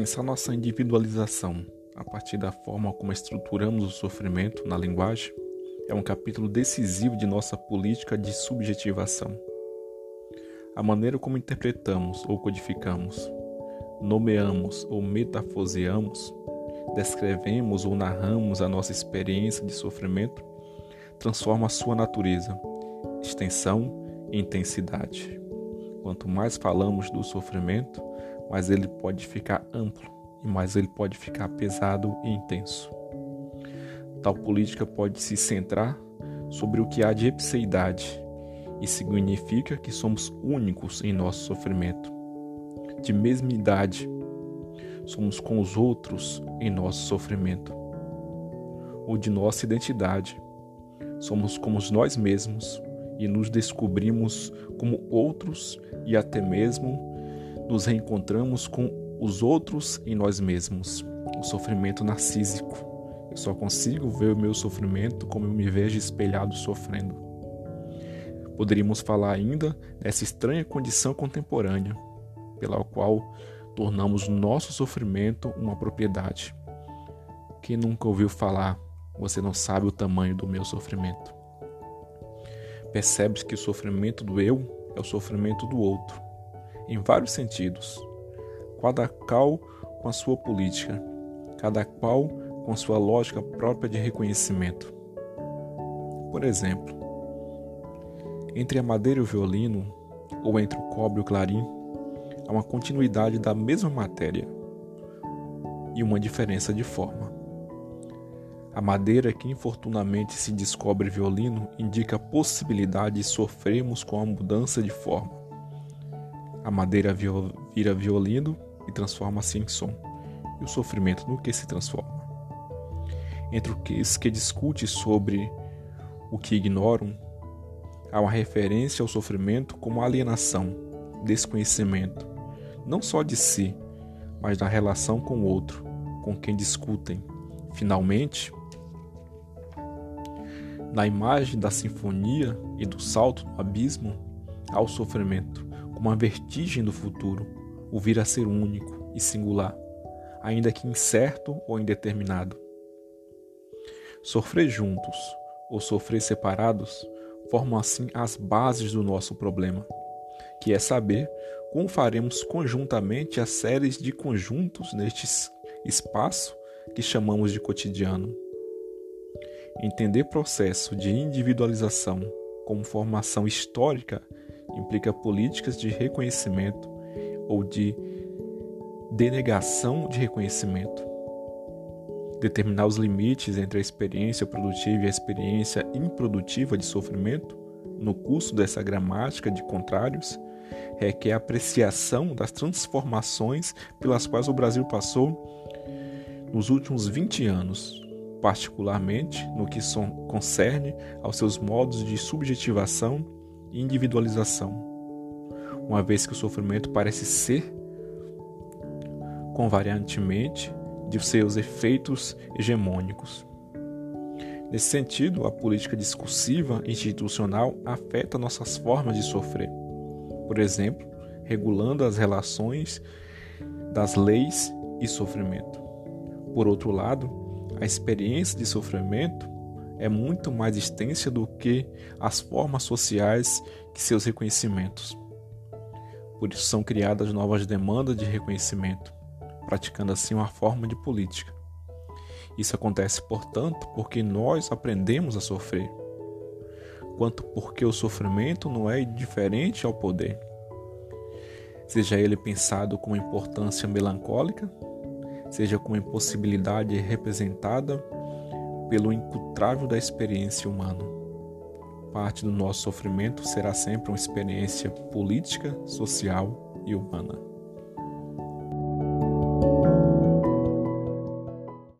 Pensar nossa individualização a partir da forma como estruturamos o sofrimento na linguagem é um capítulo decisivo de nossa política de subjetivação. A maneira como interpretamos ou codificamos, nomeamos ou metafoseamos, descrevemos ou narramos a nossa experiência de sofrimento transforma a sua natureza, extensão e intensidade. Quanto mais falamos do sofrimento, mais ele pode ficar amplo e mais ele pode ficar pesado e intenso. Tal política pode se centrar sobre o que há de epseidade e significa que somos únicos em nosso sofrimento, de mesma idade, somos com os outros em nosso sofrimento, ou de nossa identidade, somos como nós mesmos e nos descobrimos como outros e até mesmo nos reencontramos com os outros em nós mesmos. O sofrimento narcísico. Eu só consigo ver o meu sofrimento como eu me vejo espelhado sofrendo. Poderíamos falar ainda dessa estranha condição contemporânea, pela qual tornamos nosso sofrimento uma propriedade. Quem nunca ouviu falar, você não sabe o tamanho do meu sofrimento. Percebes que o sofrimento do eu é o sofrimento do outro, em vários sentidos, cada qual com a sua política, cada qual com a sua lógica própria de reconhecimento. Por exemplo, entre a madeira e o violino, ou entre o cobre e o clarim, há uma continuidade da mesma matéria e uma diferença de forma. A madeira que infortunadamente se descobre violino indica a possibilidade de sofrermos com a mudança de forma. A madeira vira violino e transforma-se em som, e o sofrimento no que se transforma. Entre os que discute sobre o que ignoram, há uma referência ao sofrimento como alienação, desconhecimento, não só de si, mas da relação com o outro, com quem discutem. Finalmente, na imagem da sinfonia e do salto no abismo, há o sofrimento, como uma vertigem do futuro, o vir a ser único e singular, ainda que incerto ou indeterminado. Sofrer juntos ou sofrer separados formam assim as bases do nosso problema, que é saber como faremos conjuntamente as séries de conjuntos neste espaço que chamamos de cotidiano. Entender processo de individualização como formação histórica implica políticas de reconhecimento ou de denegação de reconhecimento. Determinar os limites entre a experiência produtiva e a experiência improdutiva de sofrimento no curso dessa gramática de contrários requer apreciação das transformações pelas quais o Brasil passou nos últimos 20 anos, particularmente no que concerne aos seus modos de subjetivação e individualização, uma vez que o sofrimento parece ser, convariantemente, de seus efeitos hegemônicos. Nesse sentido, a política discursiva institucional afeta nossas formas de sofrer. Por exemplo, regulando as relações das leis e sofrimento. Por outro lado, a experiência de sofrimento é muito mais extensa do que as formas sociais que seus reconhecimentos. Por isso são criadas novas demandas de reconhecimento, praticando assim uma forma de política. Isso acontece, portanto, porque nós aprendemos a sofrer, quanto porque o sofrimento não é indiferente ao poder. Seja ele pensado com importância melancólica, seja com impossibilidade representada pelo incutável da experiência humana. Parte do nosso sofrimento será sempre uma experiência política, social e humana.